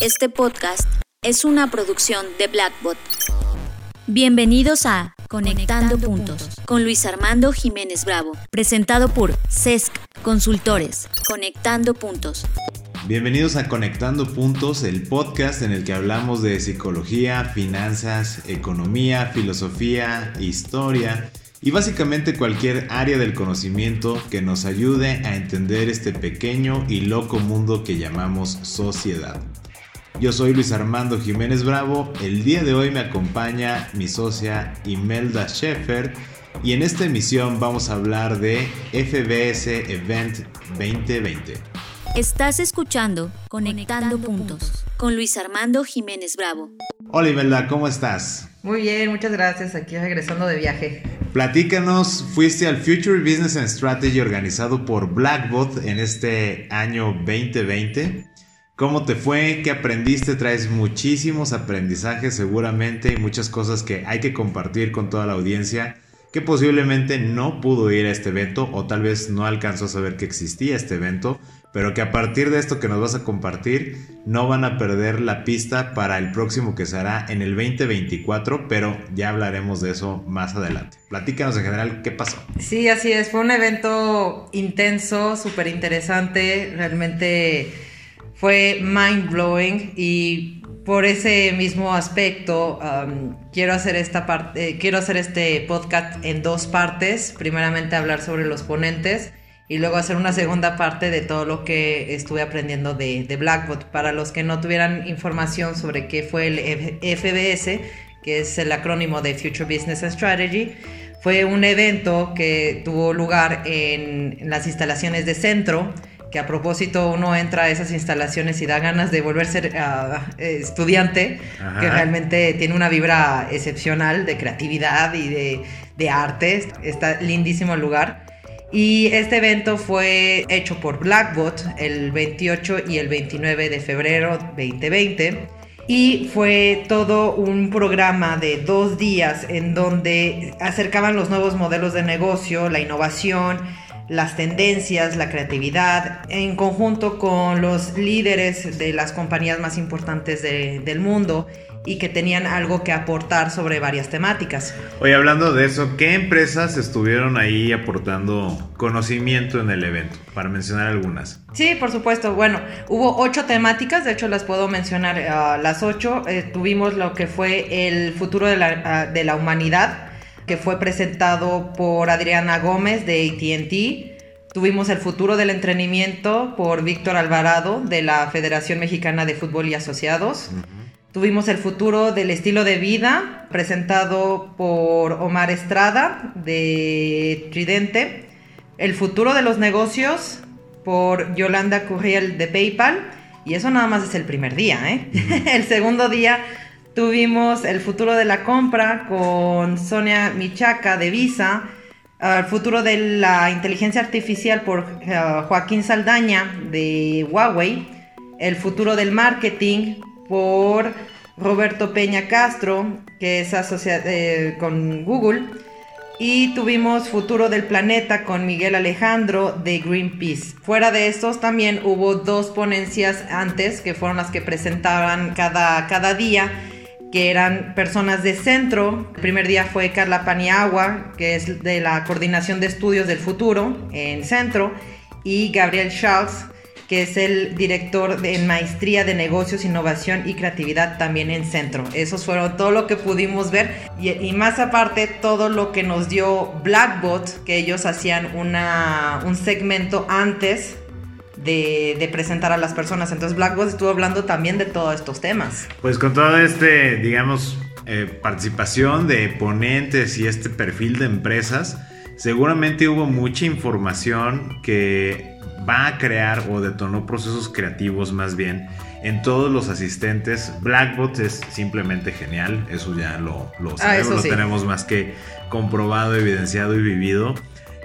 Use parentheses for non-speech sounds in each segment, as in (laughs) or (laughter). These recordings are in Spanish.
Este podcast es una producción de Blackbot. Bienvenidos a Conectando, Puntos con Luis Armando Jiménez Bravo, presentado por CESC Consultores. Conectando Puntos. Bienvenidos a Conectando Puntos, el podcast en el que hablamos de psicología, finanzas, economía, filosofía, historia y básicamente cualquier área del conocimiento que nos ayude a entender este pequeño y loco mundo que llamamos sociedad. Yo soy Luis Armando Jiménez Bravo, el día de hoy me acompaña mi socia Imelda Sheffer y en esta emisión vamos a hablar de FBS Event 2020. Estás escuchando Conectando, Puntos con Luis Armando Jiménez Bravo. Hola Imelda, ¿cómo estás? Muy bien, muchas gracias. Aquí regresando de viaje. Platícanos, fuiste al Future Business and Strategy organizado por Blackbot en este año 2020. ¿Cómo te fue? ¿Qué aprendiste? Traes muchísimos aprendizajes seguramente y muchas cosas que hay que compartir con toda la audiencia que posiblemente no pudo ir a este evento o tal vez no alcanzó a saber que existía este evento, pero que a partir de esto que nos vas a compartir no van a perder la pista para el próximo que será en el 2024, pero ya hablaremos de eso más adelante. Platícanos en general qué pasó. Sí, así es, fue un evento intenso, súper interesante, realmente fue mind blowing y por ese mismo aspecto um, quiero hacer esta parte, eh, quiero hacer este podcast en dos partes. Primeramente hablar sobre los ponentes y luego hacer una segunda parte de todo lo que estuve aprendiendo de, de, Blackbot. Para los que no tuvieran información sobre qué fue el FBS, que es el acrónimo de Future Business Strategy, fue un evento que tuvo lugar en, las instalaciones de Centro, que a propósito uno entra a esas instalaciones y da ganas de volverse uh, estudiante, que realmente tiene una vibra excepcional de creatividad y de, de arte. Está lindísimo el lugar. Y este evento fue hecho por Blackbot el 28 y el 29 de febrero 2020. Y fue todo un programa de dos días en donde acercaban los nuevos modelos de negocio, la innovación, las tendencias, la creatividad, en conjunto con los líderes de las compañías más importantes del mundo y que tenían algo que aportar sobre varias temáticas. Oye, hablando de eso, ¿qué empresas estuvieron ahí aportando conocimiento en el evento? Para mencionar algunas. Sí, por supuesto. Bueno, hubo ocho temáticas, de hecho las puedo mencionar uh, las ocho. Eh, tuvimos lo que fue el futuro de la, uh, de la humanidad, que fue presentado por Adriana Gómez de ATT. Tuvimos el futuro del entrenamiento por Víctor Alvarado de la Federación Mexicana de Fútbol y Asociados. Tuvimos el futuro del estilo de vida, presentado por Omar Estrada de Tridente. El futuro de los negocios, por Yolanda Curiel de PayPal. Y eso nada más es el primer día, ¿eh? (laughs) el segundo día tuvimos el futuro de la compra con Sonia Michaca de Visa. El futuro de la inteligencia artificial por uh, Joaquín Saldaña de Huawei. El futuro del marketing por Roberto Peña Castro, que es asociado eh, con Google. Y tuvimos Futuro del Planeta con Miguel Alejandro de Greenpeace. Fuera de estos también hubo dos ponencias antes, que fueron las que presentaban cada, cada día, que eran personas de centro. El primer día fue Carla Paniagua, que es de la Coordinación de Estudios del Futuro en centro, y Gabriel Charles, que es el director de Maestría de Negocios, Innovación y Creatividad también en Centro. Esos fueron todo lo que pudimos ver y, más aparte todo lo que nos dio Blackbot, que ellos hacían una, un segmento antes de, presentar a las personas. Entonces Blackbot estuvo hablando también de todos estos temas. Pues con todo este, digamos, eh, participación de ponentes y este perfil de empresas, seguramente hubo mucha información que va a crear o detonó procesos creativos más bien en todos los asistentes. Blackbot es simplemente genial, eso ya lo, lo ah, sabemos, lo tenemos más que comprobado, evidenciado y vivido.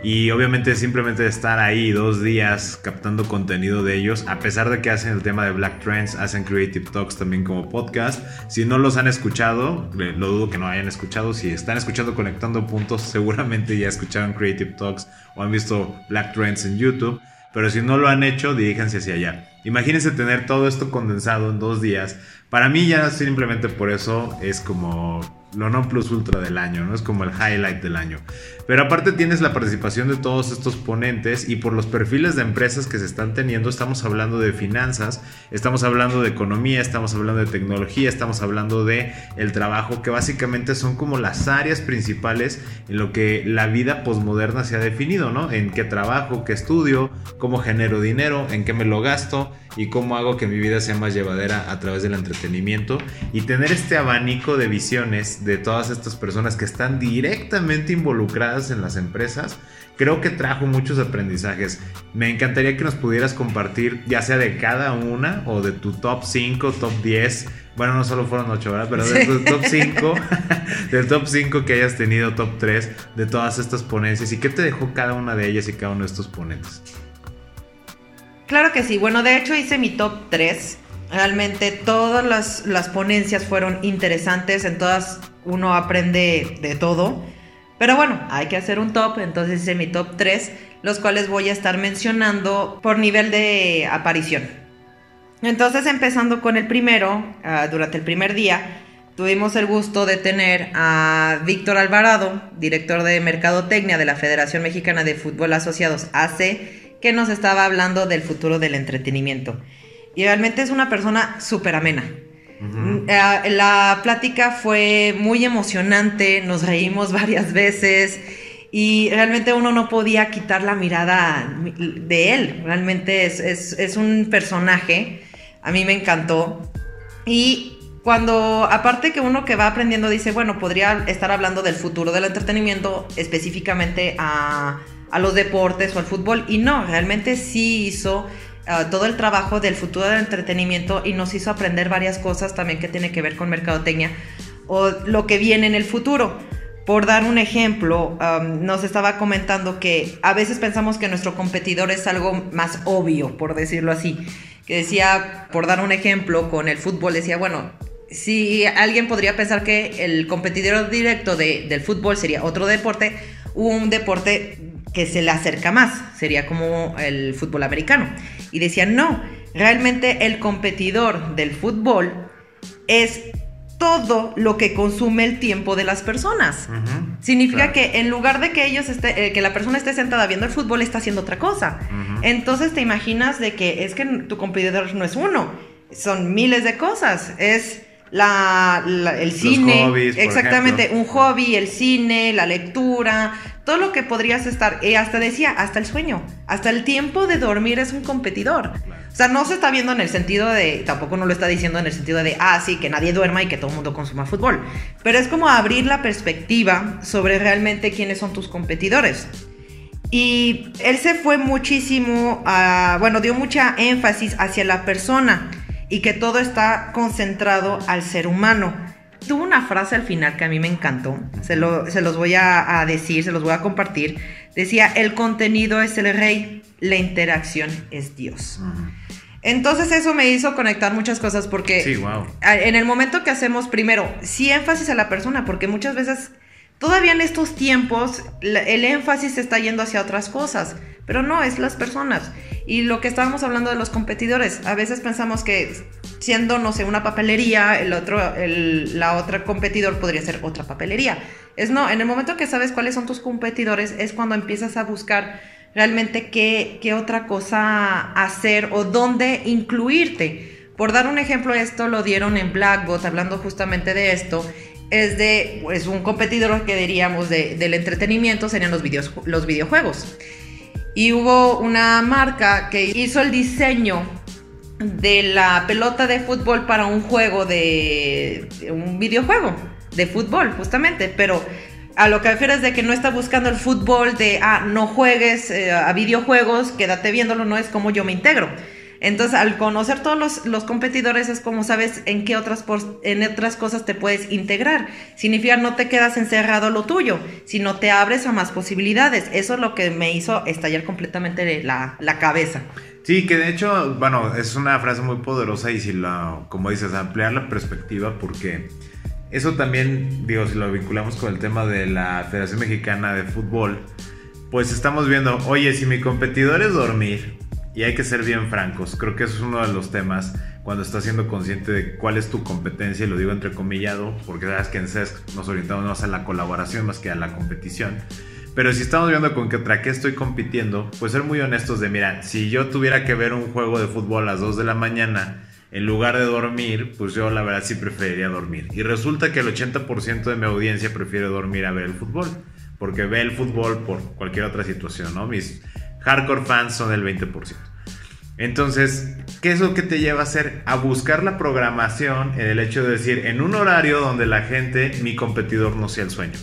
Y obviamente simplemente estar ahí dos días captando contenido de ellos, a pesar de que hacen el tema de Black Trends, hacen Creative Talks también como podcast. Si no los han escuchado, lo dudo que no hayan escuchado. Si están escuchando Conectando Puntos, (laughs) seguramente ya escucharon Creative Talks o han visto Black Trends en YouTube. Pero si no lo han hecho, diríjanse hacia allá. Imagínense tener todo esto condensado en dos días. Para mí ya simplemente por eso es como lo non plus ultra del año, ¿no? Es como el highlight del año. Pero aparte tienes la participación de todos estos ponentes y por los perfiles de empresas que se están teniendo, estamos hablando de finanzas, estamos hablando de economía, estamos hablando de tecnología, estamos hablando de el trabajo, que básicamente son como las áreas principales en lo que la vida posmoderna se ha definido, ¿no? En qué trabajo, qué estudio, cómo genero dinero, en qué me lo gasto y cómo hago que mi vida sea más llevadera a través del entretenimiento y tener este abanico de visiones de todas estas personas que están directamente involucradas en las empresas, creo que trajo muchos aprendizajes. Me encantaría que nos pudieras compartir, ya sea de cada una o de tu top 5, top 10. Bueno, no solo fueron 8 horas, pero de tu top 5, (laughs) del top 5 que hayas tenido, top 3, de todas estas ponencias y qué te dejó cada una de ellas y cada uno de estos ponentes. Claro que sí. Bueno, de hecho hice mi top 3. Realmente todas las, las, ponencias fueron interesantes, en todas uno aprende de todo. Pero bueno, hay que hacer un top, entonces hice mi top 3, los cuales voy a estar mencionando por nivel de aparición. Entonces, empezando con el primero, uh, durante el primer día, tuvimos el gusto de tener a Víctor Alvarado, director de Mercadotecnia de la Federación Mexicana de Fútbol Asociados AC, que nos estaba hablando del futuro del entretenimiento. Y realmente es una persona súper amena. Eh, la plática fue muy emocionante, nos reímos (laughs) varias veces y realmente uno no podía quitar la mirada de él. Realmente es, un personaje, a mí me encantó. Y cuando, aparte que uno que va aprendiendo dice, bueno, podría estar hablando del futuro del entretenimiento específicamente a, a los deportes o al fútbol, y no, realmente sí hizo todo el trabajo del futuro del entretenimiento y nos hizo aprender varias cosas también que tiene que ver con mercadotecnia o lo que viene en el futuro. Por dar un ejemplo, nos estaba comentando que a veces pensamos que nuestro competidor es algo más obvio, por decirlo así. Que decía, por dar un ejemplo, con el fútbol, decía, bueno, si alguien podría pensar que el competidor directo del fútbol sería otro deporte, un deporte que se le acerca más, sería como el fútbol americano. Y decían, no, realmente el competidor del fútbol es todo lo que consume el tiempo de las personas. Significa que en lugar de que ellos esté, eh, que la persona esté sentada viendo el fútbol, está haciendo otra cosa. Entonces te imaginas de que es que tu competidor no es uno, son miles de cosas. Es la, el cine, exactamente, un hobby, el cine, la lectura, todo lo que podrías estar, y hasta decía, hasta el sueño, hasta el tiempo de dormir es un competidor. O sea, no se está viendo en el sentido de, tampoco no lo está diciendo en el sentido de, ah, sí, que nadie duerma y que todo mundo consuma fútbol, pero es como abrir la perspectiva sobre realmente quiénes son tus competidores. Y él se fue muchísimo, a, bueno, dio mucha énfasis hacia la persona y que todo está concentrado al ser humano. Tuvo una frase al final que a mí me encantó, se, los voy a, decir, se los voy a compartir. Decía, el contenido es el rey, la interacción es Dios. Entonces eso me hizo conectar muchas cosas porque en el momento que hacemos primero, sí énfasis a la persona, porque muchas veces Todavía en estos tiempos el énfasis está yendo hacia otras cosas, pero no, es las personas. Y lo que estábamos hablando de los competidores, a veces pensamos que siendo, no sé, una papelería, el otro, la otra competidor podría ser otra papelería. Es no, en el momento que sabes cuáles son tus competidores es cuando empiezas a buscar realmente qué, qué otra cosa hacer o dónde incluirte. Por dar un ejemplo, esto lo dieron en Blackbot, hablando justamente de esto, es de pues, un competidor que diríamos del entretenimiento serían los, los videojuegos. Y hubo una marca que hizo el diseño de la pelota de fútbol para un juego de, un videojuego de fútbol, justamente, pero a lo que refieres de que no está buscando el fútbol de, ah, no juegues eh, a videojuegos, quédate viéndolo, no es como yo me integro entonces, al conocer todos los, competidores es como sabes en qué otras, en otras cosas te puedes integrar. Significa no te quedas encerrado lo tuyo, sino te abres a más posibilidades. Eso es lo que me hizo estallar completamente la, la cabeza. Sí, que de hecho, bueno, es una frase muy poderosa y si la, como dices, ampliar la perspectiva porque eso también, digo, si lo vinculamos con el tema de la Federación Mexicana de Fútbol, pues estamos viendo, oye, si mi competidor es dormir, y hay que ser bien francos. Creo que eso es uno de los temas cuando estás siendo consciente de cuál es tu competencia, y lo digo entrecomillado, porque sabes que en CESC nos orientamos más a la colaboración más que a la competición. Pero si estamos viendo con contra qué estoy compitiendo, pues ser muy honestos de, mira, si yo tuviera que ver un juego de fútbol a las 2 de la mañana, en lugar de dormir, pues yo la verdad sí preferiría dormir. Y resulta que el 80% de mi audiencia prefiere dormir a ver el fútbol, porque ve el fútbol por cualquier otra situación, ¿no? Mis hardcore fans son el 20%. Entonces, ¿qué es lo que te lleva a hacer? A buscar la programación en el hecho de decir, en un horario donde la gente, mi competidor no sea el sueño.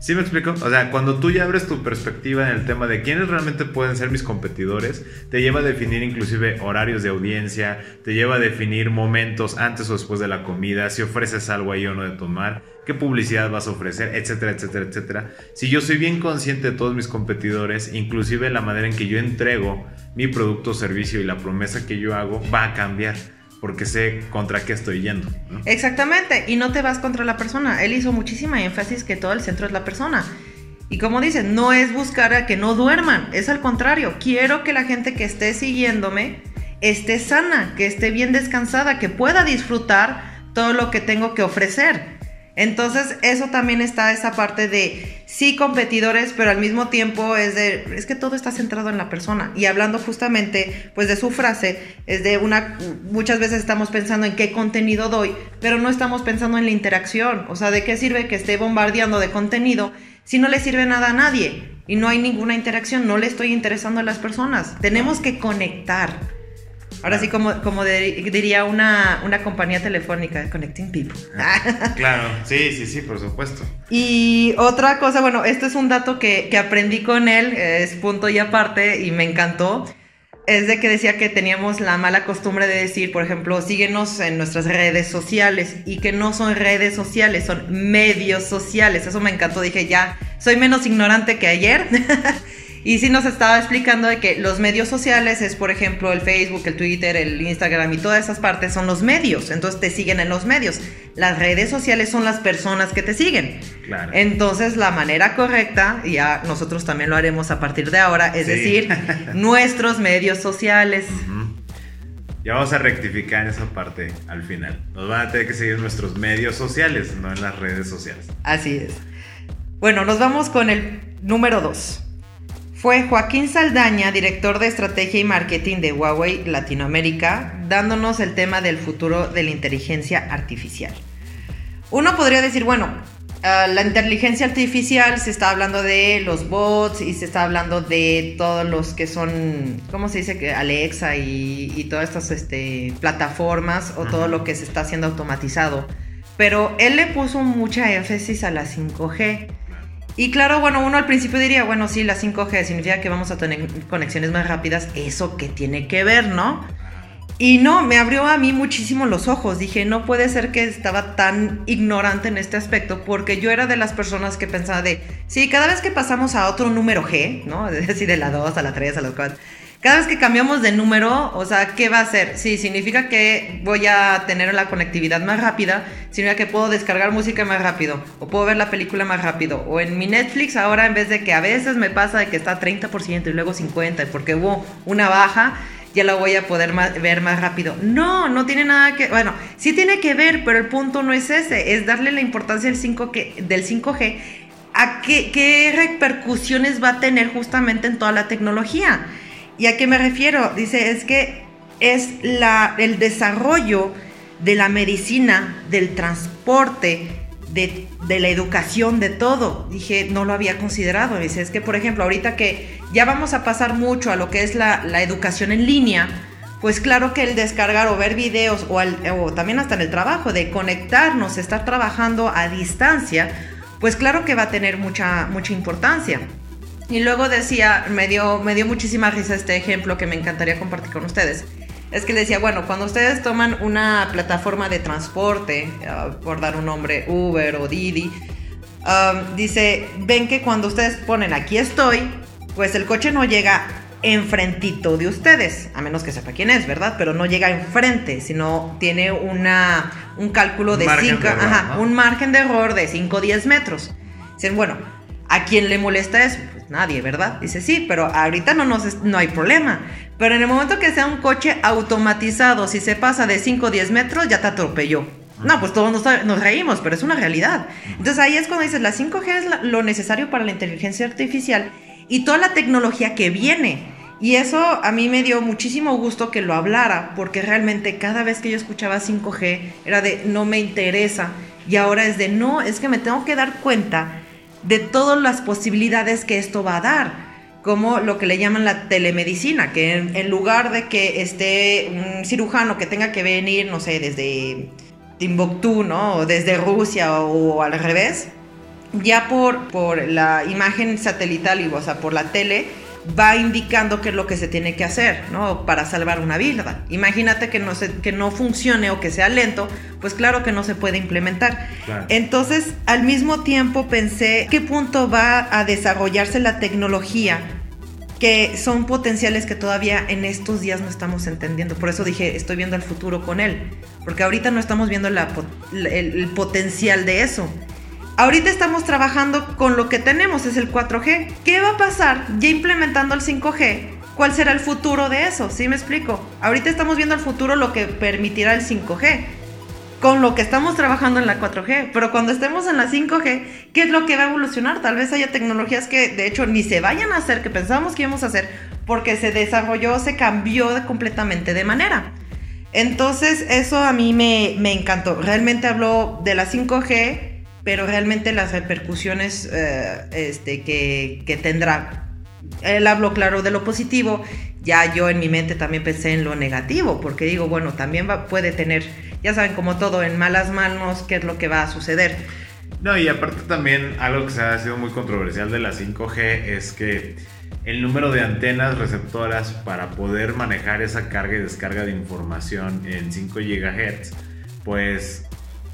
¿Sí me explico? O sea, cuando tú ya abres tu perspectiva en el tema de quiénes realmente pueden ser mis competidores, te lleva a definir inclusive horarios de audiencia, te lleva a definir momentos antes o después de la comida, si ofreces algo ahí o no de tomar, qué publicidad vas a ofrecer, etcétera, etcétera, etcétera. Si yo soy bien consciente de todos mis competidores, inclusive la manera en que yo entrego mi producto o servicio y la promesa que yo hago va a cambiar porque sé contra qué estoy yendo. Exactamente, y no te vas contra la persona. Él hizo muchísima énfasis que todo el centro es la persona. Y como dicen, no es buscar a que no duerman, es al contrario, quiero que la gente que esté siguiéndome esté sana, que esté bien descansada, que pueda disfrutar todo lo que tengo que ofrecer. Entonces, eso también está esa parte de sí competidores, pero al mismo tiempo es de es que todo está centrado en la persona. Y hablando justamente pues de su frase, es de una muchas veces estamos pensando en qué contenido doy, pero no estamos pensando en la interacción, o sea, de qué sirve que esté bombardeando de contenido si no le sirve nada a nadie y no hay ninguna interacción, no le estoy interesando a las personas. Tenemos que conectar. Ahora sí, como, como diría una, una, compañía telefónica, Connecting People. (laughs) claro, sí, sí, sí, por supuesto. Y otra cosa, bueno, este es un dato que, que aprendí con él, es punto y aparte, y me encantó. Es de que decía que teníamos la mala costumbre de decir, por ejemplo, síguenos en nuestras redes sociales y que no son redes sociales, son medios sociales. Eso me encantó. Dije, ya, soy menos ignorante que ayer. (laughs) Y sí nos estaba explicando de que los medios sociales es, por ejemplo, el Facebook, el Twitter, el Instagram y todas esas partes son los medios. Entonces te siguen en los medios. Las redes sociales son las personas que te siguen. Claro. Entonces la manera correcta, y ya nosotros también lo haremos a partir de ahora, es decir, (laughs) nuestros medios sociales. Ya vamos a rectificar esa parte al final. Nos van a tener que seguir nuestros medios sociales, no en las redes sociales. Así es. Bueno, nos vamos con el número 2 fue Joaquín Saldaña, director de estrategia y marketing de Huawei Latinoamérica, dándonos el tema del futuro de la inteligencia artificial. Uno podría decir, bueno, ah, la inteligencia artificial se está hablando de los bots y se está hablando de todos los que son, ¿cómo se dice? Alexa y, todas estas este, plataformas o todo lo que se está haciendo automatizado. Pero él le puso mucha énfasis a la 5G y claro, bueno, uno al principio diría, bueno, sí, la 5G significa que vamos a tener conexiones más rápidas, eso que tiene que ver, ¿no? Y no, me abrió a mí muchísimo los ojos. Dije, no puede ser que estaba tan ignorante en este aspecto, porque yo era de las personas que pensaba de, sí, cada vez que pasamos a otro número G, ¿no? (laughs) Es decir, de la 2 a la 3 a la 4 cada vez que cambiamos de número, o sea, ¿qué va a hacer? Sí, significa que voy a tener la conectividad más rápida, significa que puedo descargar música más rápido, o puedo ver la película más rápido, o en mi Netflix ahora en vez de que a veces me pasa de que está 30% y luego 50% porque hubo una baja, ya la voy a poder ver más rápido. No, no tiene nada que, bueno, sí tiene que ver, pero el punto no es ese, es darle la importancia del 5G, del 5G a qué, qué repercusiones va a tener justamente en toda la tecnología. ¿Y a qué me refiero? Dice, es que es la, el desarrollo de la medicina, del transporte, de, la educación, de todo. Dije, no lo había considerado. Dice, es que, por ejemplo, ahorita que ya vamos a pasar mucho a lo que es la, educación en línea, pues claro que el descargar o ver videos o, o, también hasta en el trabajo, de conectarnos, estar trabajando a distancia, pues claro que va a tener mucha, mucha importancia. Y luego decía, me dio, me dio muchísima risa este ejemplo que me encantaría compartir con ustedes. Es que decía, bueno, cuando ustedes toman una plataforma de transporte, ah, por dar un nombre, Uber o Didi, dice, ven que cuando ustedes ponen aquí estoy, pues el coche no llega enfrentito de ustedes, a menos que sepa quién es, ¿verdad? Pero no llega enfrente, sino tiene una, un cálculo de 5, un margen de error de 5 o 10 metros. Dicen, bueno, ¿a quién le molesta eso? Nadie, ¿verdad? Dice, sí, pero ahorita no, nos, no hay problema. Pero en el momento que sea un coche automatizado, si se pasa de 5 o 10 metros, ya te atropelló. No, pues todos nos, reímos, pero es una realidad. Entonces ahí es cuando dices, la 5G es lo necesario para la inteligencia artificial y toda la tecnología que viene. Y eso a mí me dio muchísimo gusto que lo hablara, porque realmente cada vez que yo escuchaba 5G era de no me interesa. Y ahora es de no, es que me tengo que dar cuenta de todas las posibilidades que esto va a dar como lo que le llaman la telemedicina, que en, lugar de que esté un cirujano que tenga que venir, no sé, desde Timbuktu, ¿no? O desde Rusia o, al revés, ya por, por la imagen satelital, y, o sea, por la tele, va indicando qué es lo que se tiene que hacer, ¿no? Para salvar una vida. Imagínate que no, se, que no funcione o que sea lento, pues claro que no se puede implementar. Entonces, al mismo tiempo pensé, ¿qué punto va a desarrollarse la tecnología? que son potenciales que todavía en estos días no estamos entendiendo. Por eso dije, estoy viendo el futuro con él, porque ahorita no estamos viendo el potencial de eso. Ahorita estamos trabajando con lo que tenemos, es el 4G. ¿Qué va a pasar ya implementando el 5G? ¿Cuál será el futuro de eso? ¿Sí me explico? Ahorita estamos viendo el futuro lo que permitirá el 5G con lo que estamos trabajando en la 4G, pero cuando estemos en la 5G, ¿qué es lo que va a evolucionar? Tal vez haya tecnologías que de hecho ni se vayan a hacer, que pensábamos que íbamos a hacer, porque se desarrolló, se cambió completamente de manera. Entonces eso a mí me, me encantó. Realmente habló de la 5G, pero realmente las repercusiones eh, este, que, tendrá. Él habló claro de lo positivo, ya yo en mi mente también pensé en lo negativo, porque digo, bueno, también puede tener, ya saben, como todo, en malas manos, qué es lo que va a suceder. No, y aparte también algo que se ha sido muy controversial de la 5G es que el número de antenas receptoras para poder manejar esa carga y descarga de información en 5 GHz, pues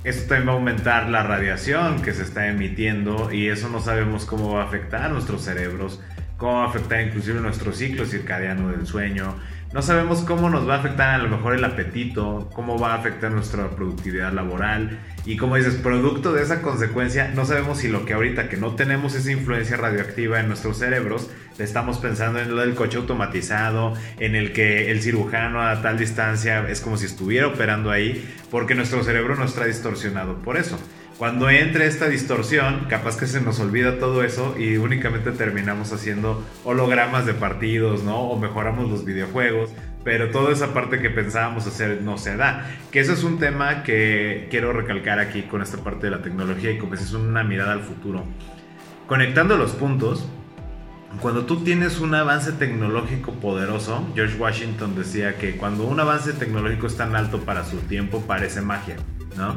esto también va a aumentar la radiación que se está emitiendo y eso no sabemos cómo va a afectar a nuestros cerebros, cómo va a afectar inclusive nuestro ciclo circadiano del sueño. No sabemos cómo nos va a afectar a lo mejor el apetito, cómo va a afectar nuestra productividad laboral y como dices, producto de esa consecuencia, no sabemos si lo que ahorita que no tenemos esa influencia radioactiva en nuestros cerebros, estamos pensando en lo del coche automatizado, en el que el cirujano a tal distancia es como si estuviera operando ahí, porque nuestro cerebro no está distorsionado por eso. Cuando entre esta distorsión, capaz que se nos olvida todo eso y únicamente terminamos haciendo hologramas de partidos, ¿no? O mejoramos los videojuegos, pero toda esa parte que pensábamos hacer no se da. Que eso es un tema que quiero recalcar aquí con esta parte de la tecnología y como es una mirada al futuro. Conectando los puntos, cuando tú tienes un avance tecnológico poderoso, George Washington decía que cuando un avance tecnológico es tan alto para su tiempo parece magia, ¿no?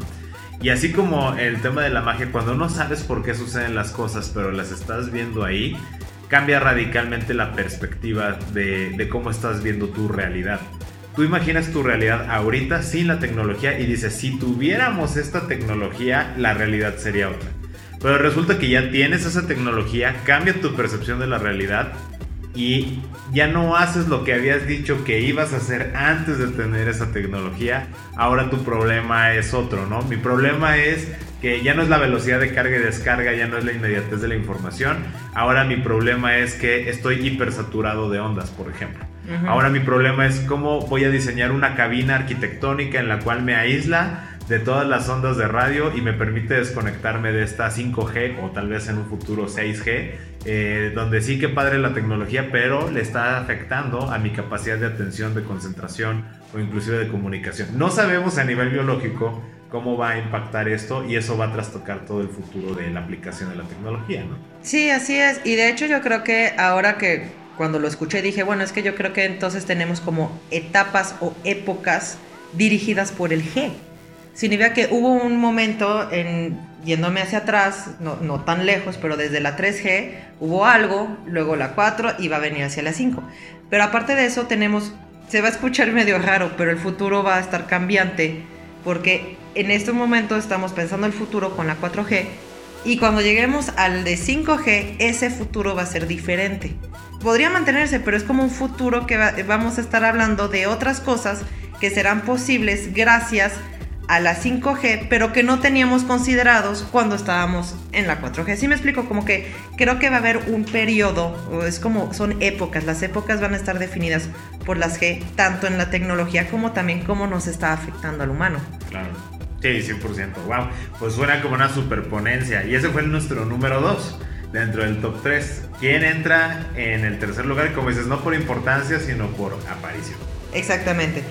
Y así como el tema de la magia, cuando no sabes por qué suceden las cosas, pero las estás viendo ahí, cambia radicalmente la perspectiva de, cómo estás viendo tu realidad. Tú imaginas tu realidad ahorita sin la tecnología y dices, si tuviéramos esta tecnología, la realidad sería otra. Pero resulta que ya tienes esa tecnología, cambia tu percepción de la realidad y ya no haces lo que habías dicho que ibas a hacer antes de tener esa tecnología. Ahora tu problema es otro, ¿no? Mi problema es que ya no es la velocidad de carga y descarga, ya no es la inmediatez de la información. Ahora mi problema es que estoy hipersaturado de ondas, por ejemplo. Ahora mi problema es cómo voy a diseñar una cabina arquitectónica en la cual me aísla de todas las ondas de radio y me permite desconectarme de esta 5G o tal vez en un futuro 6G, eh, donde sí que padre la tecnología, pero le está afectando a mi capacidad de atención, de concentración o inclusive de comunicación. No sabemos a nivel biológico cómo va a impactar esto y eso va a trastocar todo el futuro de la aplicación de la tecnología, ¿no? Sí, así es. Y de hecho yo creo que ahora que cuando lo escuché dije, bueno, es que yo creo que entonces tenemos como etapas o épocas dirigidas por el G. Significa que hubo un momento en yéndome hacia atrás, no, no, tan lejos, pero desde la 3G hubo algo, luego la 4 y va a venir hacia la 5. Pero aparte de eso tenemos, se va a escuchar (laughs) medio raro, pero el futuro va a estar cambiante porque en este momento estamos pensando el futuro con la 4G y cuando lleguemos al de 5G, ese futuro va a ser diferente. Podría mantenerse, pero es como un futuro que vamos a estar hablando de otras cosas que serán posibles gracias a la 5G, pero que no teníamos considerados cuando estábamos en la 4G. Sí me explico, como que creo que va a haber un periodo, es como son épocas, las épocas van a estar definidas por las G, tanto en la tecnología como también cómo nos está afectando al humano. Claro. Sí, 100%. Wow. Pues suena como una superponencia. Y ese fue nuestro número 2 dentro del top 3. ¿Quién entra en el tercer lugar? Como dices, no por importancia, sino por aparición. Exactamente.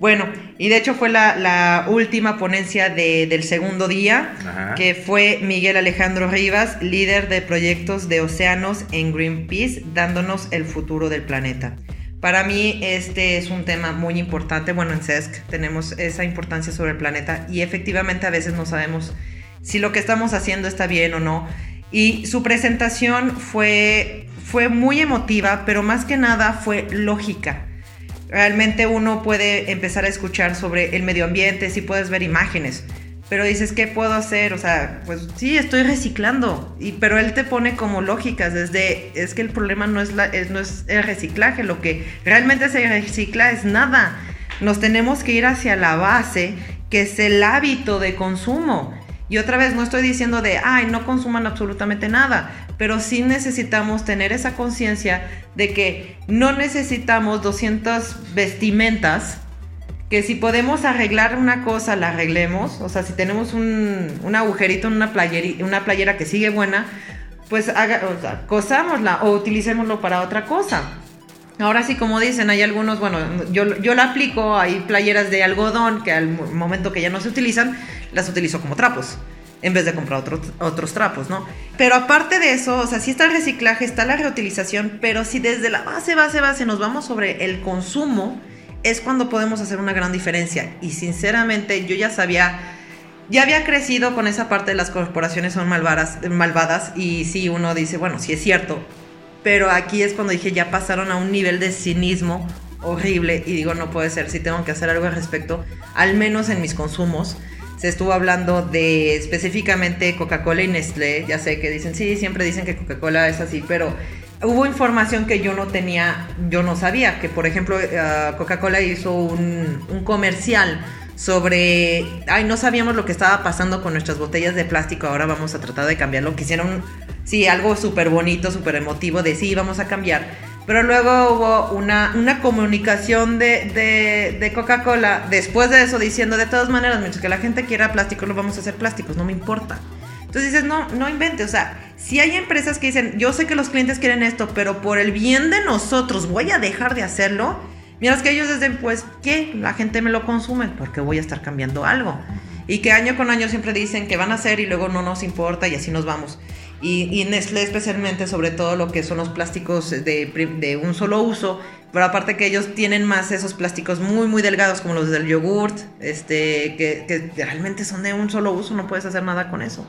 Bueno, y de hecho fue la, última ponencia del segundo día, que fue Miguel Alejandro Rivas, líder de proyectos de océanos en Greenpeace, dándonos el futuro del planeta. Para mí este es un tema muy importante. Bueno, en CESC tenemos esa importancia sobre el planeta y efectivamente a veces no sabemos si lo que estamos haciendo está bien o no. Y su presentación fue, fue muy emotiva, pero más que nada fue lógica realmente uno puede empezar a escuchar sobre el medio ambiente, si puedes ver imágenes, pero dices, ¿qué puedo hacer? O sea, pues sí, estoy reciclando, y, pero él te pone como lógicas, desde, es que el problema no es, la, no es el reciclaje, lo que realmente se recicla es nada. Nos tenemos que ir hacia la base, que es el hábito de consumo. Y otra vez, no estoy diciendo de, ay, no consuman absolutamente nada, pero sí necesitamos tener esa conciencia de que no necesitamos 200 vestimentas, que si podemos arreglar una cosa, la arreglemos. O sea, si tenemos un, agujerito en una, playera, una playera que sigue buena, pues haga, o cosámosla o utilicémoslo para otra cosa. Ahora sí, como dicen, hay algunos, bueno, yo, yo la aplico, hay playeras de algodón que al momento que ya no se utilizan, las utilizo como trapos en vez de comprar otros, otros trapos, ¿no? Pero aparte de eso, o sea, sí está el reciclaje, está la reutilización, pero si desde la base, base, base nos vamos sobre el consumo, es cuando podemos hacer una gran diferencia. Y sinceramente, yo ya sabía, ya había crecido con esa parte de las corporaciones son malvadas, malvadas y sí, uno dice, bueno, sí es cierto, pero aquí es cuando dije, ya pasaron a un nivel de cinismo horrible y digo, no puede ser, si tengo que hacer algo al respecto, al menos en mis consumos se estuvo hablando de específicamente Coca-Cola y Nestlé. Ya sé que dicen, sí, siempre dicen que Coca-Cola es así, pero hubo información que yo no tenía, yo no sabía, que por ejemplo eh, Coca-Cola hizo un, comercial sobre, ay, no sabíamos lo que estaba pasando con nuestras botellas de plástico, ahora vamos a tratar de cambiarlo. Quisieron, sí, algo súper bonito, súper emotivo de sí, vamos a cambiar pero luego hubo una, una comunicación de, de, Coca-Cola después de eso diciendo, de todas maneras, mientras que la gente quiera plástico, lo vamos a hacer plásticos, no me importa. Entonces dices, no, no invente, o sea, si hay empresas que dicen, yo sé que los clientes quieren esto, pero por el bien de nosotros voy a dejar de hacerlo, miras que ellos dicen, pues, ¿qué? La gente me lo consume, porque voy a estar cambiando algo. Y que año con año siempre dicen que van a hacer y luego no nos importa y así nos vamos y, y, Nestlé especialmente sobre todo lo que son los plásticos de, de, un solo uso, pero aparte que ellos tienen más esos plásticos muy muy delgados como los del yogurt, este, que, que realmente son de un solo uso, no puedes hacer nada con eso.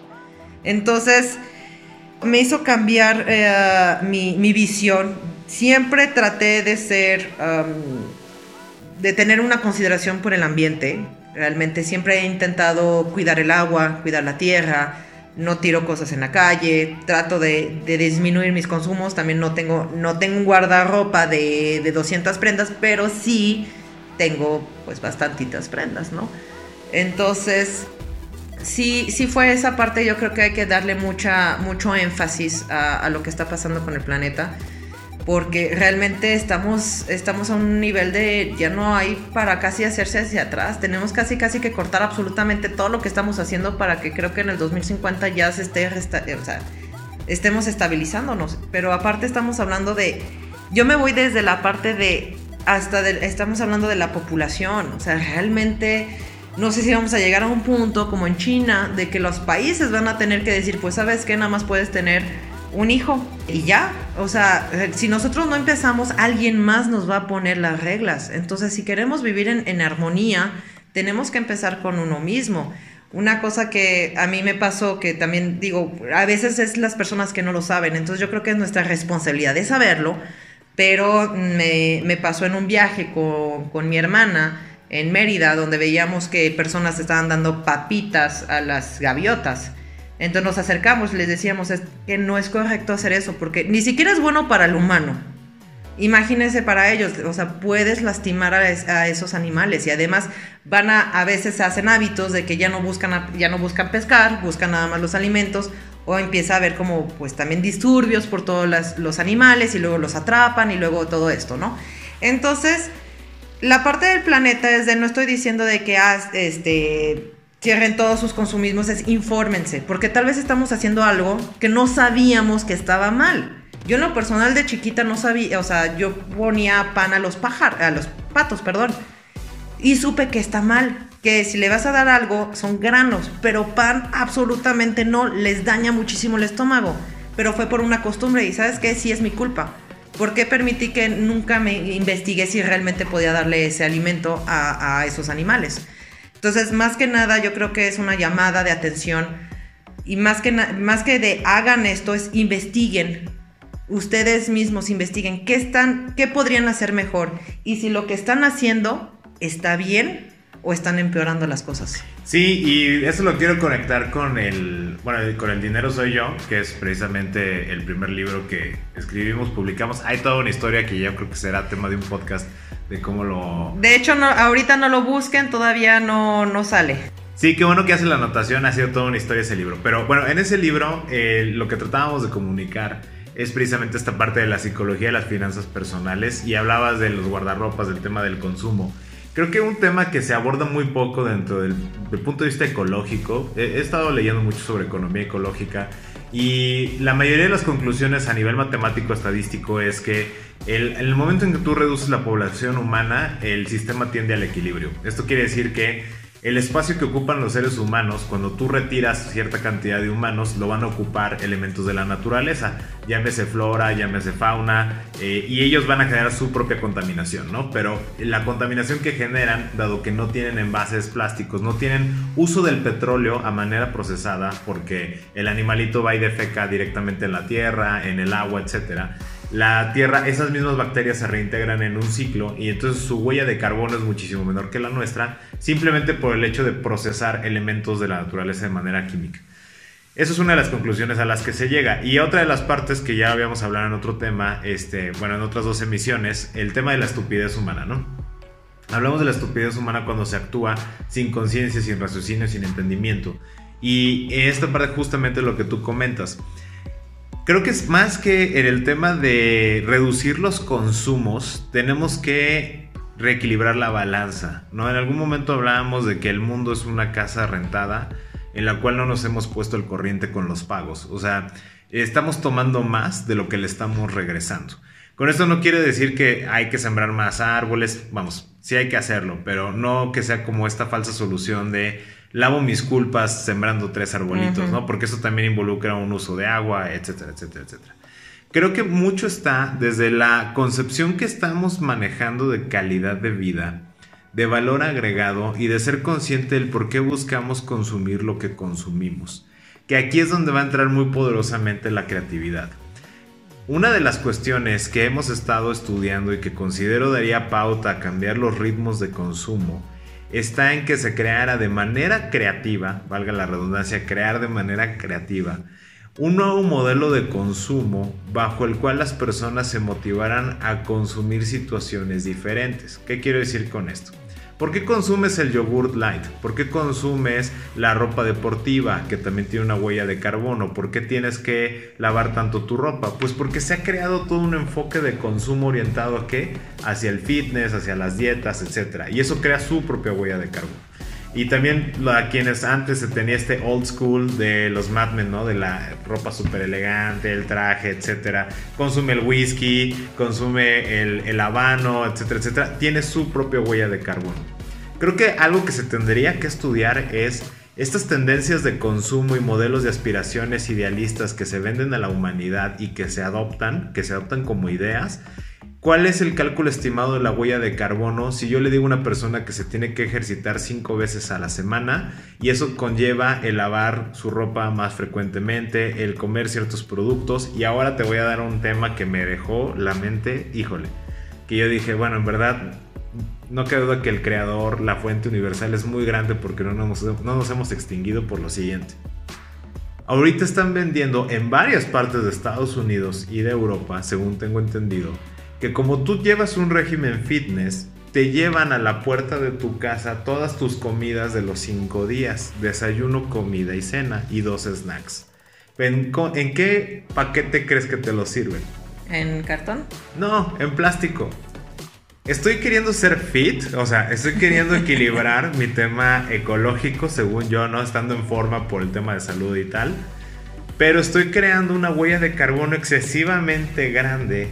Entonces me hizo cambiar eh, mi, mi, visión. Siempre traté de ser, de tener una consideración por el ambiente. Realmente siempre he intentado cuidar el agua, cuidar la tierra, no tiro cosas en la calle, trato de, disminuir mis consumos, también no tengo, no tengo un guardarropa de, de 200 prendas, pero sí tengo pues bastantitas prendas, ¿no? Entonces, sí, sí fue esa parte, yo creo que hay que darle mucha, mucho énfasis a, a lo que está pasando con el planeta porque realmente estamos, estamos a un nivel de ya no hay para casi hacerse hacia atrás, tenemos casi casi que cortar absolutamente todo lo que estamos haciendo para que creo que en el 2050 ya se esté, o sea, estemos estabilizándonos, pero aparte estamos hablando de, yo me voy desde la parte de, hasta estamos hablando de la población, o sea, realmente no sé si vamos a llegar a un punto como en China, de que los países van a tener que decir, pues sabes que nada más puedes tener un hijo y ya. O sea, si nosotros no empezamos, alguien más nos va a poner las reglas. Entonces, si queremos vivir en, armonía, tenemos que empezar con uno mismo. Una cosa que a mí me pasó, que también digo, a veces es las personas que no lo saben, entonces yo creo que es nuestra responsabilidad de saberlo, pero me, me pasó en un viaje con, con mi hermana en Mérida, donde veíamos que personas estaban dando papitas a las gaviotas. Entonces nos acercamos, les decíamos que no es correcto hacer eso, porque ni siquiera es bueno para el humano. Imagínense para ellos, o sea, puedes lastimar a, esos animales y además van a, a veces hacen hábitos de que ya no buscan, ya no buscan pescar, buscan nada más los alimentos o empieza a haber como pues también disturbios por todos los animales y luego los atrapan y luego todo esto, ¿no? Entonces, la parte del planeta es de, no estoy diciendo de que ah, este, cierren todos sus consumismos, es infórmense, porque tal vez estamos haciendo algo que no sabíamos que estaba mal. Yo en lo personal de chiquita no sabía, o sea, yo ponía pan a los pájaros, a los patos, perdón. Y supe que está mal, que si le vas a dar algo son granos, pero pan absolutamente no, les daña muchísimo el estómago. Pero fue por una costumbre y sabes qué, sí es mi culpa. ¿Por qué permití que nunca me investigué si realmente podía darle ese alimento a esos animales? Entonces, más que nada, yo creo que es una llamada de atención y más que, más que de hagan esto, es investiguen. Ustedes mismos investiguen qué están, qué podrían hacer mejor. Y si lo que están haciendo está bien o están empeorando las cosas. Sí, y eso lo quiero conectar con el, bueno, con el dinero soy yo, que es precisamente el primer libro que escribimos, publicamos. Hay toda una historia que yo creo que será tema de un podcast de cómo lo. De hecho, no, ahorita no lo busquen, todavía no, no sale. Sí, qué bueno que hace la anotación, ha sido toda una historia ese libro. Pero bueno, en ese libro eh, lo que tratábamos de comunicar es precisamente esta parte de la psicología de las finanzas personales y hablabas de los guardarropas, del tema del consumo. Creo que un tema que se aborda muy poco dentro del, punto de vista ecológico, he, estado leyendo mucho sobre economía ecológica y la mayoría de las conclusiones a nivel matemático estadístico es que el, en el momento en que tú reduces la población humana, el sistema tiende al equilibrio. Esto quiere decir que el espacio que ocupan los seres humanos, cuando tú retiras cierta cantidad de humanos, lo van a ocupar elementos de la naturaleza, llámese flora, llámese fauna, eh, y ellos van a generar su propia contaminación, ¿no? Pero la contaminación que generan, dado que no tienen envases plásticos, no tienen uso del petróleo a manera procesada, porque el animalito va y defeca directamente en la tierra, en el agua, etcétera la Tierra, esas mismas bacterias se reintegran en un ciclo y entonces su huella de carbono es muchísimo menor que la nuestra, simplemente por el hecho de procesar elementos de la naturaleza de manera química. Esa es una de las conclusiones a las que se llega. Y otra de las partes que ya habíamos hablado en otro tema, este, bueno, en otras dos emisiones, el tema de la estupidez humana, ¿no? Hablamos de la estupidez humana cuando se actúa sin conciencia, sin raciocinio, sin entendimiento. Y esta parte justamente lo que tú comentas. Creo que es más que en el tema de reducir los consumos, tenemos que reequilibrar la balanza, ¿no? En algún momento hablábamos de que el mundo es una casa rentada en la cual no nos hemos puesto el corriente con los pagos, o sea, estamos tomando más de lo que le estamos regresando. Con esto no quiere decir que hay que sembrar más árboles, vamos, sí hay que hacerlo, pero no que sea como esta falsa solución de lavo mis culpas sembrando tres arbolitos, ¿no? Porque eso también involucra un uso de agua, etcétera, etcétera, etcétera. Creo que mucho está desde la concepción que estamos manejando de calidad de vida, de valor agregado y de ser consciente del por qué buscamos consumir lo que consumimos. Que aquí es donde va a entrar muy poderosamente la creatividad. Una de las cuestiones que hemos estado estudiando y que considero daría pauta a cambiar los ritmos de consumo está en que se creara de manera creativa, valga la redundancia, crear de manera creativa, un nuevo modelo de consumo bajo el cual las personas se motivaran a consumir situaciones diferentes. ¿Qué quiero decir con esto? ¿Por qué consumes el yogurt light? ¿Por qué consumes la ropa deportiva que también tiene una huella de carbono? ¿Por qué tienes que lavar tanto tu ropa? Pues porque se ha creado todo un enfoque de consumo orientado a qué? Hacia el fitness, hacia las dietas, etc. Y eso crea su propia huella de carbono. Y también a quienes antes se tenía este old school de los madmen, ¿no? De la ropa súper elegante, el traje, etcétera. Consume el whisky, consume el, el habano, etcétera, etcétera. Tiene su propia huella de carbono. Creo que algo que se tendría que estudiar es estas tendencias de consumo y modelos de aspiraciones idealistas que se venden a la humanidad y que se adoptan, que se adoptan como ideas ¿Cuál es el cálculo estimado de la huella de carbono si yo le digo a una persona que se tiene que ejercitar cinco veces a la semana y eso conlleva el lavar su ropa más frecuentemente, el comer ciertos productos y ahora te voy a dar un tema que me dejó la mente, híjole, que yo dije, bueno, en verdad no queda duda que el creador, la fuente universal es muy grande porque no nos, no nos hemos extinguido por lo siguiente. Ahorita están vendiendo en varias partes de Estados Unidos y de Europa, según tengo entendido, que como tú llevas un régimen fitness, te llevan a la puerta de tu casa todas tus comidas de los cinco días, desayuno, comida y cena y dos snacks. ¿En, en qué paquete crees que te lo sirven? ¿En cartón? No, en plástico. Estoy queriendo ser fit, o sea, estoy queriendo (laughs) equilibrar mi tema ecológico, según yo, no estando en forma por el tema de salud y tal. Pero estoy creando una huella de carbono excesivamente grande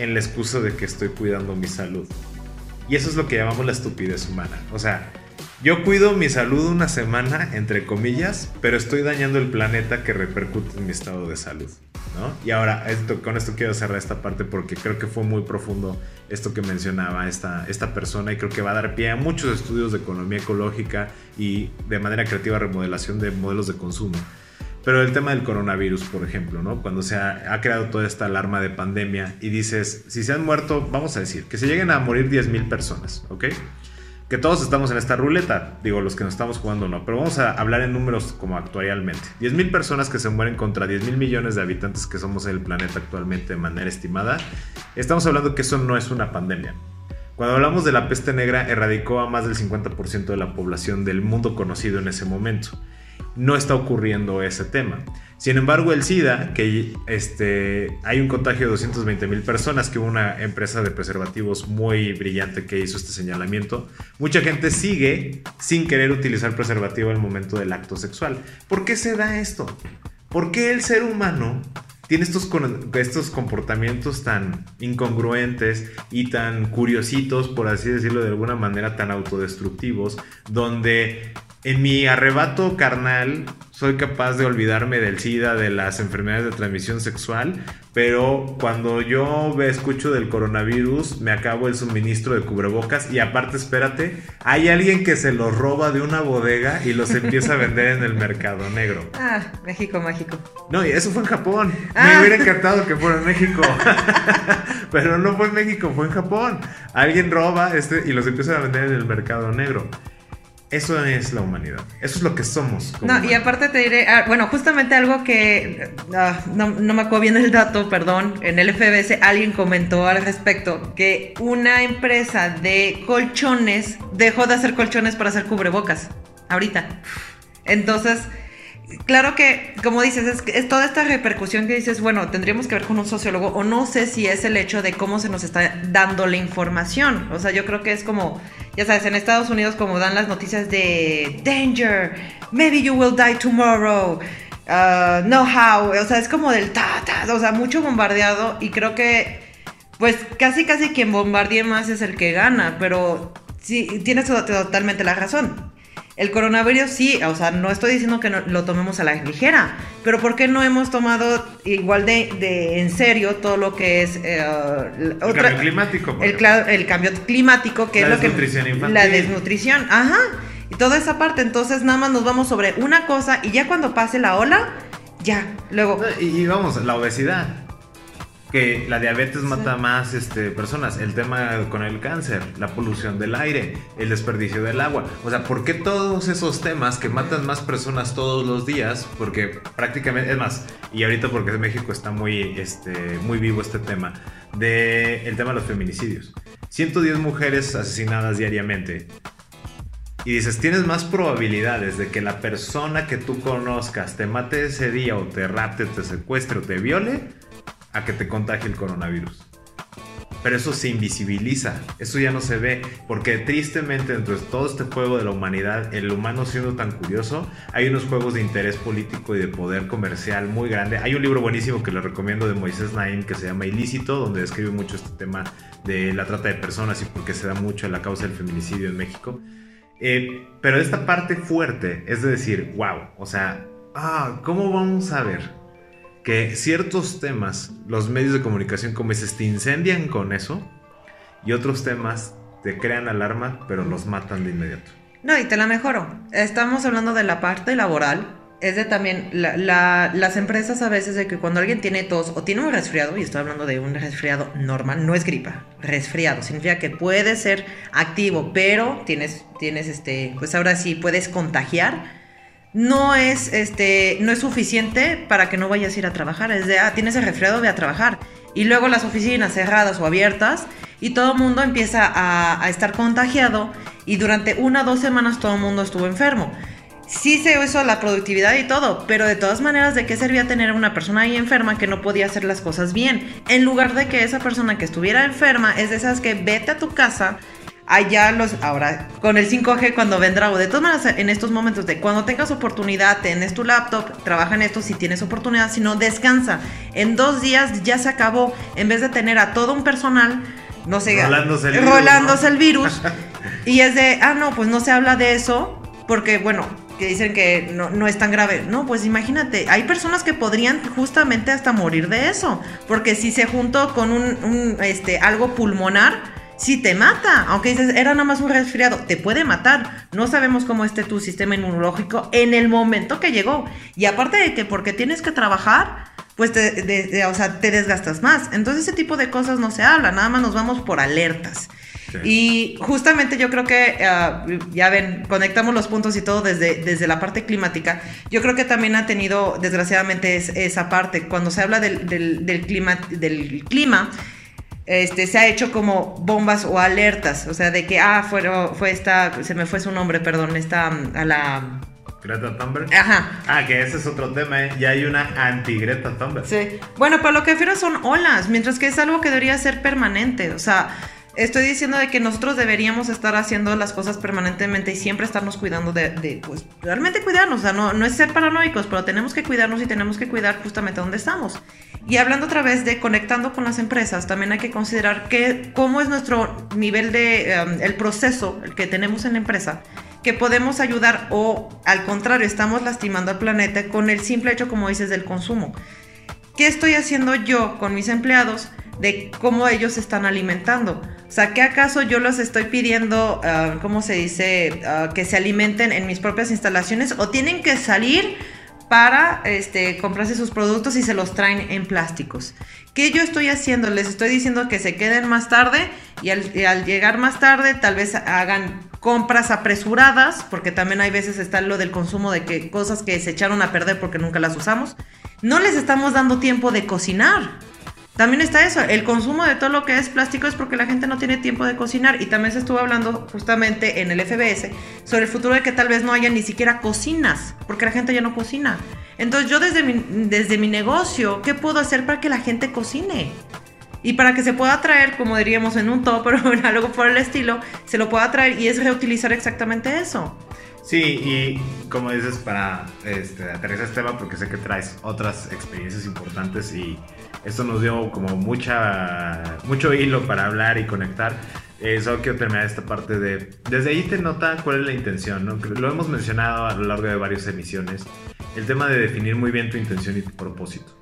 en la excusa de que estoy cuidando mi salud. Y eso es lo que llamamos la estupidez humana. O sea, yo cuido mi salud una semana, entre comillas, pero estoy dañando el planeta que repercute en mi estado de salud. ¿no? Y ahora, esto, con esto quiero cerrar esta parte porque creo que fue muy profundo esto que mencionaba esta, esta persona y creo que va a dar pie a muchos estudios de economía ecológica y de manera creativa remodelación de modelos de consumo. Pero el tema del coronavirus, por ejemplo, ¿no? Cuando se ha, ha, creado toda esta alarma de pandemia y dices, si se han muerto, vamos a decir, que se lleguen a morir 10.000 personas, ¿ok? Que todos estamos en esta ruleta, digo, los que nos estamos jugando no, pero vamos a hablar en números como actualmente. 10.000 personas que se mueren contra 10.000 millones de habitantes que somos en el planeta actualmente de manera estimada. Estamos hablando que eso no es una pandemia. Cuando hablamos de la peste negra, erradicó a más del 50% de la población del mundo conocido en ese momento no está ocurriendo ese tema. Sin embargo, el SIDA, que este, hay un contagio de 220 mil personas, que una empresa de preservativos muy brillante que hizo este señalamiento, mucha gente sigue sin querer utilizar preservativo el momento del acto sexual. ¿Por qué se da esto? ¿Por qué el ser humano tiene estos, estos comportamientos tan incongruentes y tan curiositos, por así decirlo de alguna manera, tan autodestructivos, donde en mi arrebato carnal soy capaz de olvidarme del SIDA, de las enfermedades de transmisión sexual, pero cuando yo escucho del coronavirus me acabo el suministro de cubrebocas y aparte espérate, hay alguien que se los roba de una bodega y los empieza a vender en el mercado negro. (laughs) Ah, México mágico. No, y eso fue en Japón. Me ah. hubiera encantado que fuera en México. (laughs) pero no fue en México, fue en Japón. Alguien roba este y los empieza a vender en el mercado negro. Eso es la humanidad. Eso es lo que somos. No, y aparte te diré, ah, bueno, justamente algo que ah, no, me acuerdo bien el dato, perdón, en el FBS alguien comentó al respecto que una empresa de colchones dejó de hacer colchones para hacer cubrebocas. Ahorita. Entonces, claro que, como dices, es, toda esta repercusión que dices, bueno, tendríamos que ver con un sociólogo, o no sé si es el hecho de cómo se nos está dando la información. O sea, yo creo que es como, ya sabes, en Estados Unidos como dan las noticias de danger, maybe you will die tomorrow. Uh, no how, o sea, es como del ta, ta, o sea, mucho bombardeado y creo que, pues casi casi quien bombardee más es el que gana, pero sí, tienes totalmente la razón. El coronavirus sí, o sea, no estoy diciendo que lo tomemos a la ligera, pero ¿por qué no hemos tomado igual de, en serio todo lo que es eh, el cambio climático? El, el, cambio climático, que es lo que... Infantil. La desnutrición, ajá. Y toda esa parte, entonces nada más nos vamos sobre una cosa y ya cuando pase la ola, ya, luego... y vamos, la obesidad que la diabetes mata más este, personas, el tema con el cáncer, la polución del aire, el desperdicio del agua. O sea, ¿por qué todos esos temas que matan más personas todos los días? Porque prácticamente, es más, y ahorita porque en México está muy, este, muy vivo este tema, de el tema de los feminicidios. 110 mujeres asesinadas diariamente. Y dices, tienes más probabilidades de que la persona que tú conozcas te mate ese día o te rate, te secuestre o te viole a que te contagie el coronavirus. Pero eso se invisibiliza, eso ya no se ve, porque tristemente dentro de todo este juego de la humanidad, el humano siendo tan curioso, hay unos juegos de interés político y de poder comercial muy grande. Hay un libro buenísimo que le recomiendo de Moisés Naim que se llama Ilícito, donde describe mucho este tema de la trata de personas y por qué se da mucho en la causa del feminicidio en México. Eh, pero esta parte fuerte es de decir, wow, o sea, ah, ¿cómo vamos a ver que ciertos temas, los medios de comunicación como dices, te incendian con eso y otros temas te crean alarma, pero los matan de inmediato. No, y te la mejoro. Estamos hablando de la parte laboral. Es de también las empresas a veces de que cuando alguien tiene tos o tiene un resfriado, y estoy hablando de un resfriado normal, no es gripa, resfriado, significa que puede ser activo, pero tienes, tienes este, pues ahora sí puedes contagiar no es, este, no es suficiente para que no vayas a ir a trabajar. Es de, ah, tienes el resfriado, ve a trabajar. y luego las oficinas cerradas o abiertas y todo el mundo empieza a, a estar contagiado y durante una o dos semanas todo el mundo estuvo enfermo sí se hizo la productividad y todo, pero de todas maneras, ¿de qué servía tener una persona ahí enferma que no podía hacer las cosas bien? En lugar de que esa persona que estuviera enferma es de esas que vete a tu casa, allá los, ahora con el 5G cuando vendrá, o de todas maneras en estos momentos de cuando tengas oportunidad, tenés tu laptop, trabaja en esto si tienes oportunidad, si no, descansa. En dos días ya se acabó, en vez de tener a todo un personal, no sé, rolándose el virus. El virus (laughs) y es de, ah, no, pues no se habla de eso, porque bueno, que dicen que no, es tan grave. No, pues imagínate, hay personas que podrían justamente hasta morir de eso, porque si se juntó con un, este, algo pulmonar, si te mata, aunque dices, era nada más un resfriado, te puede matar. No sabemos cómo esté tu sistema inmunológico en el momento que llegó. Y aparte de que porque tienes que trabajar, pues te, o sea, te desgastas más. Entonces ese tipo de cosas no se habla, nada más nos vamos por alertas. Y justamente yo creo que, ah, ya ven, conectamos los puntos y todo desde, desde la parte climática. Yo creo que también ha tenido, desgraciadamente, esa parte. Cuando se habla del, del, clima, del clima este, se ha hecho como bombas o alertas. O sea, de que, ah, fue, fue esta, se me fue su nombre, perdón, esta, a la... Greta Thunberg. Ajá. Ah, que ese es otro tema, ¿eh? Ya hay una anti-Greta Thunberg. Sí. Bueno, para lo que refiero son olas, mientras que es algo que debería ser permanente. O sea, estoy diciendo de que nosotros deberíamos estar haciendo las cosas permanentemente y siempre estarnos cuidando de, pues, realmente cuidarnos. O sea, no, no es ser paranoicos, pero tenemos que cuidarnos y tenemos que cuidar justamente donde estamos. Y hablando otra vez de conectando con las empresas, también hay que considerar que, cómo es nuestro nivel de, um, el proceso que tenemos en la empresa, que podemos ayudar o al contrario, estamos lastimando al planeta con el simple hecho, como dices, del consumo. ¿Qué estoy haciendo yo con mis empleados? de cómo ellos se están alimentando. O sea, ¿qué acaso yo los estoy pidiendo, ah, cómo se dice, ah, que se alimenten en mis propias instalaciones o tienen que salir para este, comprarse sus productos y se los traen en plásticos? ¿Qué yo estoy haciendo? Les estoy diciendo que se queden más tarde y al, y al llegar más tarde tal vez hagan compras apresuradas, porque también hay veces está lo del consumo de que cosas que se echaron a perder porque nunca las usamos. No les estamos dando tiempo de cocinar. También está eso, el consumo de todo lo que es plástico es porque la gente no tiene tiempo de cocinar y también se estuvo hablando justamente en el FBS sobre el futuro de que tal vez no haya ni siquiera cocinas, porque la gente ya no cocina. Entonces yo desde mi, desde mi negocio, ¿qué puedo hacer para que la gente cocine? Y para que se pueda traer, como diríamos en un top, (laughs) pero en algo por el estilo, se lo pueda traer y es reutilizar exactamente eso. Sí, y como dices, para este, aterrizar este tema, porque sé que traes otras experiencias importantes y esto nos dio como mucha, mucho hilo para hablar y conectar. Eh, solo quiero terminar esta parte de... Desde ahí te nota cuál es la intención, ¿no? Lo hemos mencionado a lo largo de varias emisiones. El tema de definir muy bien tu intención y tu propósito.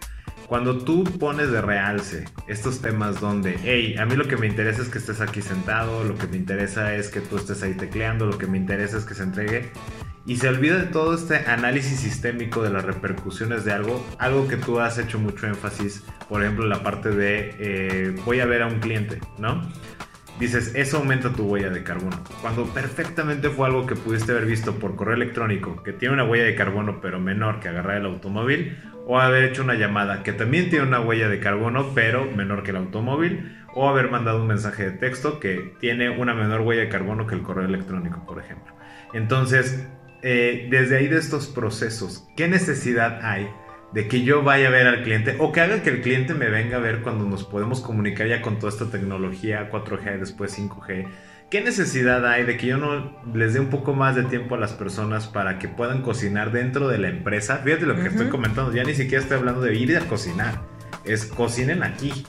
Cuando tú pones de realce estos temas donde, hey, a mí lo que me interesa es que estés aquí sentado, lo que me interesa es que tú estés ahí tecleando, lo que me interesa es que se entregue, y se olvida de todo este análisis sistémico de las repercusiones de algo, algo que tú has hecho mucho énfasis, por ejemplo, la parte de eh, voy a ver a un cliente, ¿no? Dices, eso aumenta tu huella de carbono. Cuando perfectamente fue algo que pudiste haber visto por correo electrónico, que tiene una huella de carbono pero menor que agarrar el automóvil, o haber hecho una llamada que también tiene una huella de carbono pero menor que el automóvil, o haber mandado un mensaje de texto que tiene una menor huella de carbono que el correo electrónico, por ejemplo. Entonces, eh, desde ahí de estos procesos, ¿qué necesidad hay de que yo vaya a ver al cliente o que haga que el cliente me venga a ver cuando nos podemos comunicar ya con toda esta tecnología 4G, y después 5G? ¿Qué necesidad hay de que yo no les dé un poco más de tiempo a las personas para que puedan cocinar dentro de la empresa? Fíjate lo que estoy comentando, ya ni siquiera estoy hablando de ir a cocinar, es cocinen aquí.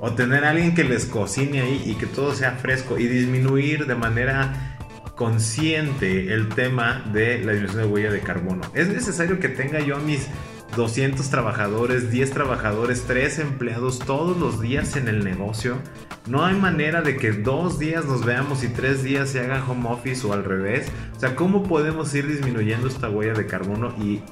O tener a alguien que les cocine ahí y que todo sea fresco y disminuir de manera consciente el tema de la disminución de huella de carbono. Es necesario que tenga yo mis 200 trabajadores, 10 trabajadores, 3 empleados todos los días en el negocio. No hay manera de que dos días nos veamos y tres días se haga home office o al revés. O sea, ¿cómo podemos ir disminuyendo esta huella de carbono y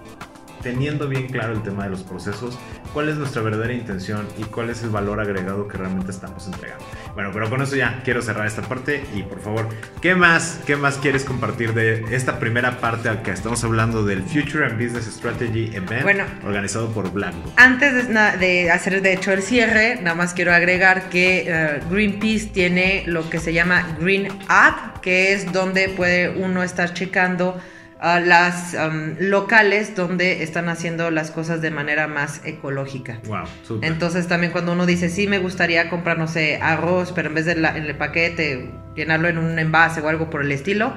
teniendo bien claro el tema de los procesos, cuál es nuestra verdadera intención y cuál es el valor agregado que realmente estamos entregando. Bueno, pero con eso ya quiero cerrar esta parte y por favor, ¿qué más, qué más quieres compartir de esta primera parte al que estamos hablando del Future and Business Strategy Event bueno, organizado por Blackboard? Antes de, hacer de hecho el cierre, nada más quiero agregar que eh, Greenpeace tiene lo que se llama Green App, que es donde puede uno estar checando a las locales donde están haciendo las cosas de manera más ecológica. Wow, Entonces también cuando uno dice, sí, me gustaría comprar, no sé, arroz, pero en vez de en el paquete, llenarlo en un envase o algo por el estilo,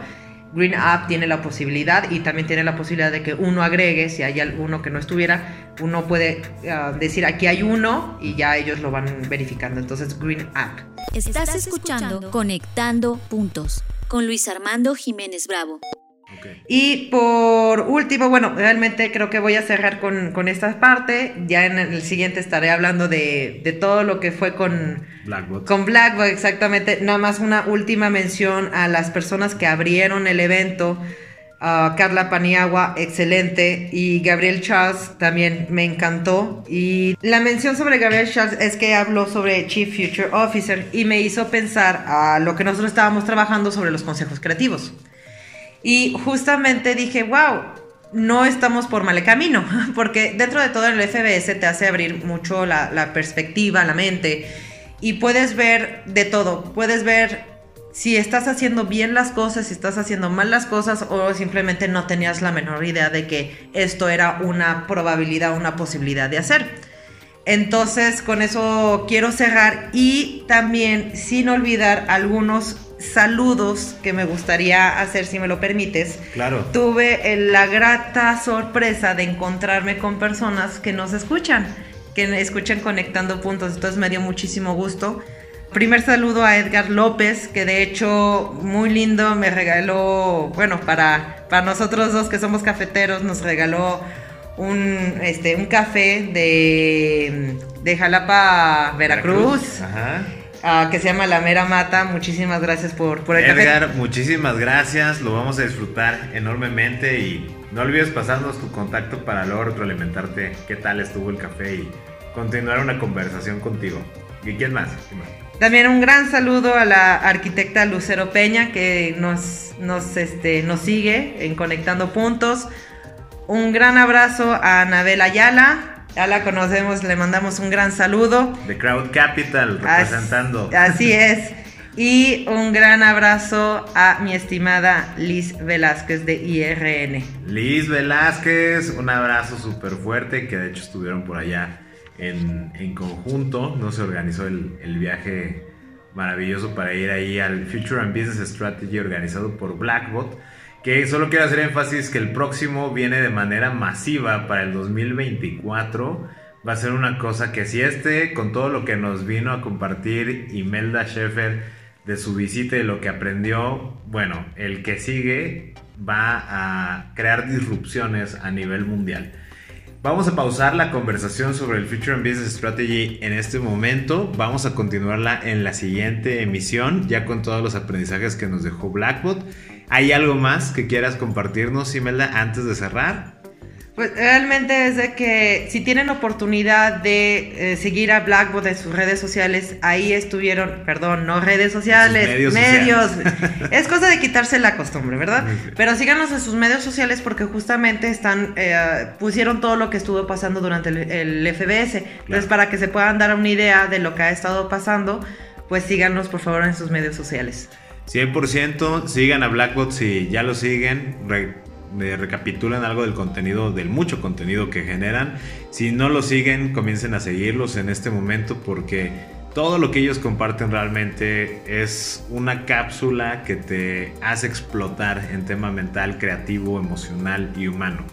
Green App tiene la posibilidad y también tiene la posibilidad de que uno agregue, si hay alguno que no estuviera, uno puede ah, decir aquí hay uno y ya ellos lo van verificando. Entonces, Green App. Estás escuchando Conectando Puntos con Luis Armando Jiménez Bravo. Y por último, bueno, realmente creo que voy a cerrar con, esta parte. Ya en el siguiente estaré hablando de, todo lo que fue con Blackbot. Con Blackbot, exactamente. Nada más una última mención a las personas que abrieron el evento. Carla Paniagua, excelente. Y Gabriel Charles también me encantó. Y la mención sobre Gabriel Charles es que habló sobre Chief Future Officer y me hizo pensar a lo que nosotros estábamos trabajando sobre los consejos creativos. Y justamente dije, wow, no estamos por mal camino, (laughs) porque dentro de todo el FBS te hace abrir mucho la, perspectiva, la mente, y puedes ver de todo, puedes ver si estás haciendo bien las cosas, si estás haciendo mal las cosas o simplemente no tenías la menor idea de que esto era una probabilidad, una posibilidad de hacer. Entonces, con eso quiero cerrar y también sin olvidar algunos saludos que me gustaría hacer, si me lo permites. Claro. Tuve la grata sorpresa de encontrarme con personas que nos escuchan, que escuchan conectando puntos, entonces me dio muchísimo gusto. Primer saludo a Edgar López, que de hecho muy lindo me regaló, bueno, para, para nosotros dos que somos cafeteros, nos regaló un, este, un café de, de Jalapa, Veracruz. Ajá que se llama La Mera Mata. Muchísimas gracias por, por el Edgar, muchísimas gracias. Lo vamos a disfrutar enormemente y no olvides pasarnos tu contacto para luego retroalimentarte qué tal estuvo el café y continuar una conversación contigo. ¿Y quién más? También un gran saludo a la arquitecta Lucero Peña que nos, nos, este, nos sigue en Conectando Puntos. Un gran abrazo a Anabel Ayala, ya la conocemos, le mandamos un gran saludo. The Crowd Capital representando. Así, es. Y un gran abrazo a mi estimada Liz Velázquez de IRN. Liz Velázquez, un abrazo súper fuerte, que de hecho estuvieron por allá en, conjunto. No se organizó el, el, viaje maravilloso para ir ahí al Future and Business Strategy organizado por Blackbot que solo quiero hacer énfasis que el próximo viene de manera masiva para el 2024. Va a ser una cosa que si este, con todo lo que nos vino a compartir Imelda Sheffer de su visita y lo que aprendió, bueno, el que sigue va a crear disrupciones a nivel mundial. Vamos a pausar la conversación sobre el Future and Business Strategy en este momento. Vamos a continuarla en la siguiente emisión, ya con todos los aprendizajes que nos dejó Blackbot. ¿Hay algo más que quieras compartirnos, Imelda, antes de cerrar? Pues realmente es de que si tienen oportunidad de eh, seguir a Blackboard en sus redes sociales, ahí estuvieron, perdón, no redes sociales, medios. es cosa de quitarse la costumbre, ¿verdad? Pero síganos en sus medios sociales porque justamente están, eh, pusieron todo lo que estuvo pasando durante el, FBS. Entonces, para que se puedan dar una idea de lo que ha estado pasando, pues síganos por favor en sus medios sociales. 100% sigan a Blackbot si ya lo siguen, recapitulan algo del contenido, del mucho contenido que generan. Si no lo siguen, comiencen a seguirlos en este momento porque todo lo que ellos comparten realmente es una cápsula que te hace explotar en tema mental, creativo, emocional y humano.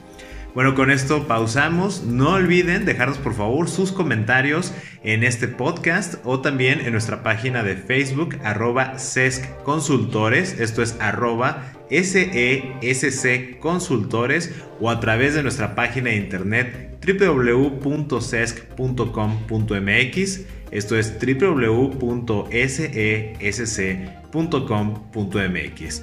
Bueno, con esto pausamos. No olviden dejarnos por favor sus comentarios en este podcast o también en nuestra página de Facebook arroba SESC Consultores. Esto es arroba SESC Consultores o a través de nuestra página de internet www.sesc.com.mx. Esto es www.sesc.com.mx.